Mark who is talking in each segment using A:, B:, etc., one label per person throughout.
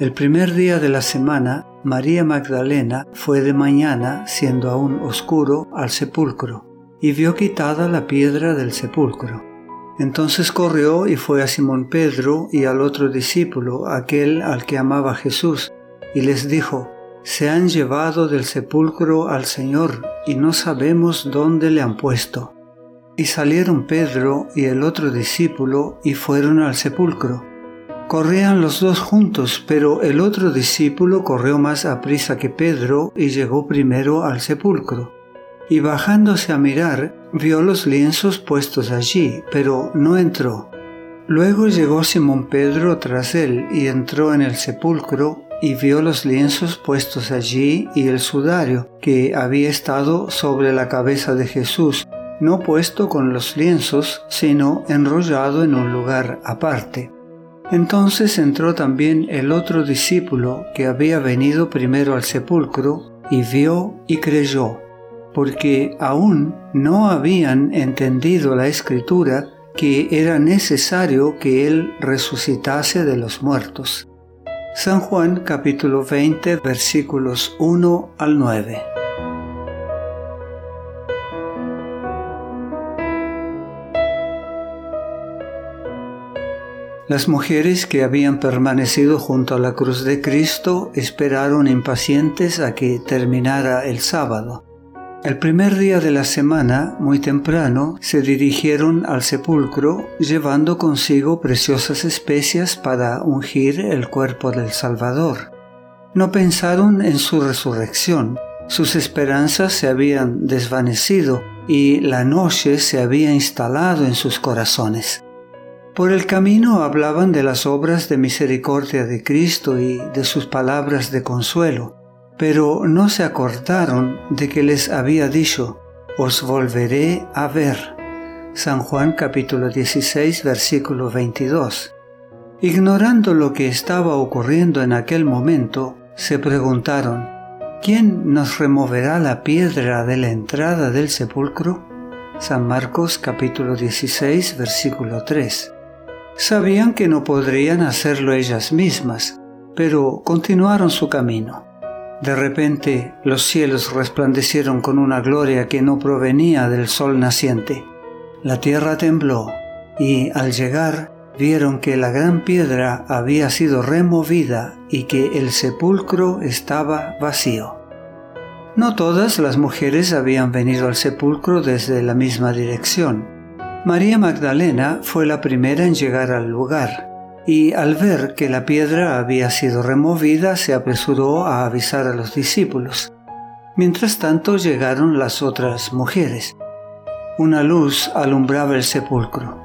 A: El primer día de la semana, María Magdalena fue de mañana, siendo aún oscuro, al sepulcro, y vio quitada la piedra del sepulcro. Entonces corrió y fue a Simón Pedro y al otro discípulo, aquel al que amaba Jesús, y les dijo, Se han llevado del sepulcro al Señor y no sabemos dónde le han puesto. Y salieron Pedro y el otro discípulo y fueron al sepulcro. Corrían los dos juntos, pero el otro discípulo corrió más a prisa que Pedro y llegó primero al sepulcro. Y bajándose a mirar, vio los lienzos puestos allí, pero no entró. Luego llegó Simón Pedro tras él y entró en el sepulcro y vio los lienzos puestos allí y el sudario que había estado sobre la cabeza de Jesús, no puesto con los lienzos, sino enrollado en un lugar aparte. Entonces entró también el otro discípulo que había venido primero al sepulcro, y vio y creyó, porque aún no habían entendido la escritura que era necesario que Él resucitase de los muertos. San Juan capítulo 20 versículos 1 al 9. Las mujeres que habían permanecido junto a la cruz de Cristo esperaron impacientes a que terminara el sábado. El primer día de la semana, muy temprano, se dirigieron al sepulcro llevando consigo preciosas especias para ungir el cuerpo del Salvador. No pensaron en su resurrección, sus esperanzas se habían desvanecido y la noche se había instalado en sus corazones. Por el camino hablaban de las obras de misericordia de Cristo y de sus palabras de consuelo, pero no se acordaron de que les había dicho, os volveré a ver. San Juan capítulo 16 versículo 22. Ignorando lo que estaba ocurriendo en aquel momento, se preguntaron, ¿quién nos removerá la piedra de la entrada del sepulcro? San Marcos capítulo 16 versículo 3. Sabían que no podrían hacerlo ellas mismas, pero continuaron su camino. De repente los cielos resplandecieron con una gloria que no provenía del sol naciente. La tierra tembló y al llegar vieron que la gran piedra había sido removida y que el sepulcro estaba vacío. No todas las mujeres habían venido al sepulcro desde la misma dirección. María Magdalena fue la primera en llegar al lugar y al ver que la piedra había sido removida se apresuró a avisar a los discípulos. Mientras tanto llegaron las otras mujeres. Una luz alumbraba el sepulcro,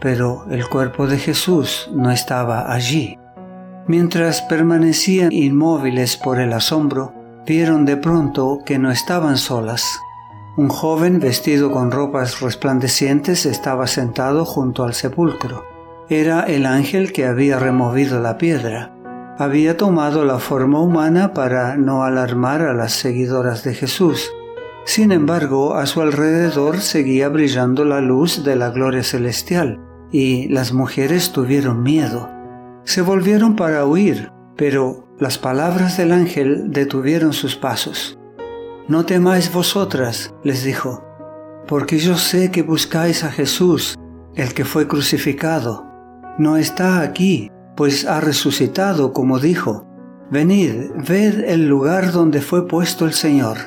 A: pero el cuerpo de Jesús no estaba allí. Mientras permanecían inmóviles por el asombro, vieron de pronto que no estaban solas. Un joven vestido con ropas resplandecientes estaba sentado junto al sepulcro. Era el ángel que había removido la piedra. Había tomado la forma humana para no alarmar a las seguidoras de Jesús. Sin embargo, a su alrededor seguía brillando la luz de la gloria celestial, y las mujeres tuvieron miedo. Se volvieron para huir, pero las palabras del ángel detuvieron sus pasos. No temáis vosotras, les dijo, porque yo sé que buscáis a Jesús, el que fue crucificado. No está aquí, pues ha resucitado, como dijo. Venid, ved el lugar donde fue puesto el Señor,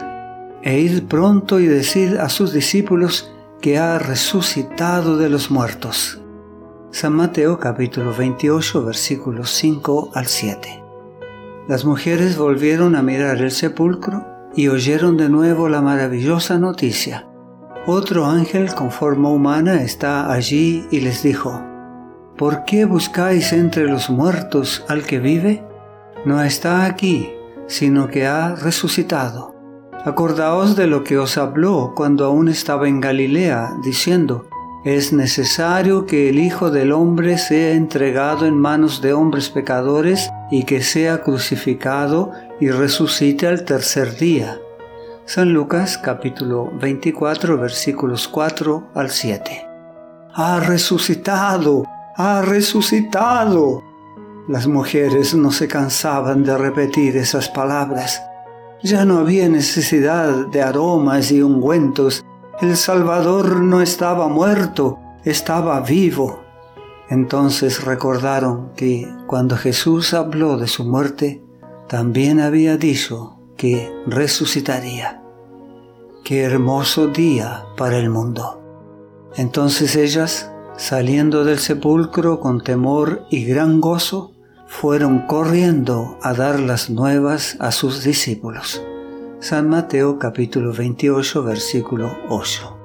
A: e id pronto y decid a sus discípulos que ha resucitado de los muertos. San Mateo capítulo 28 versículos 5 al 7. Las mujeres volvieron a mirar el sepulcro y oyeron de nuevo la maravillosa noticia. Otro ángel con forma humana está allí y les dijo, ¿Por qué buscáis entre los muertos al que vive? No está aquí, sino que ha resucitado. Acordaos de lo que os habló cuando aún estaba en Galilea, diciendo, es necesario que el Hijo del Hombre sea entregado en manos de hombres pecadores y que sea crucificado y resucite al tercer día. San Lucas capítulo 24 versículos 4 al 7. Ha resucitado, ha resucitado. Las mujeres no se cansaban de repetir esas palabras. Ya no había necesidad de aromas y ungüentos. El Salvador no estaba muerto, estaba vivo. Entonces recordaron que cuando Jesús habló de su muerte, también había dicho que resucitaría. Qué hermoso día para el mundo. Entonces ellas, saliendo del sepulcro con temor y gran gozo, fueron corriendo a dar las nuevas a sus discípulos. San Mateo capítulo 28 versículo 8.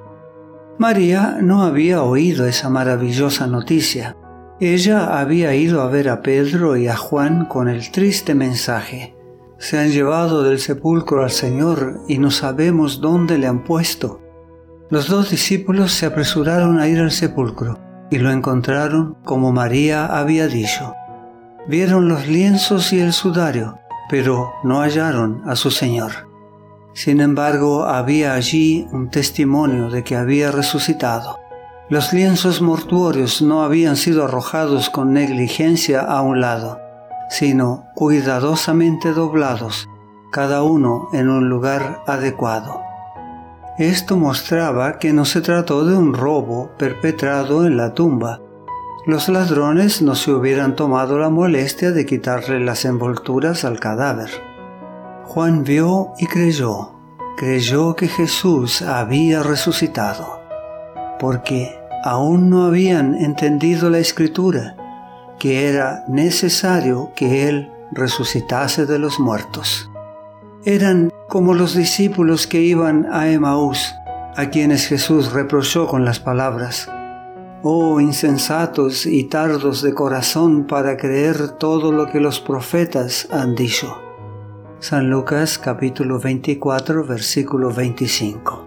A: María no había oído esa maravillosa noticia. Ella había ido a ver a Pedro y a Juan con el triste mensaje. Se han llevado del sepulcro al Señor y no sabemos dónde le han puesto. Los dos discípulos se apresuraron a ir al sepulcro y lo encontraron como María había dicho vieron los lienzos y el sudario, pero no hallaron a su Señor. Sin embargo, había allí un testimonio de que había resucitado. Los lienzos mortuorios no habían sido arrojados con negligencia a un lado, sino cuidadosamente doblados, cada uno en un lugar adecuado. Esto mostraba que no se trató de un robo perpetrado en la tumba, los ladrones no se hubieran tomado la molestia de quitarle las envolturas al cadáver. Juan vio y creyó, creyó que Jesús había resucitado, porque aún no habían entendido la escritura, que era necesario que Él resucitase de los muertos. Eran como los discípulos que iban a Emaús, a quienes Jesús reprochó con las palabras, Oh insensatos y tardos de corazón para creer todo lo que los profetas han dicho. San Lucas capítulo 24 versículo 25.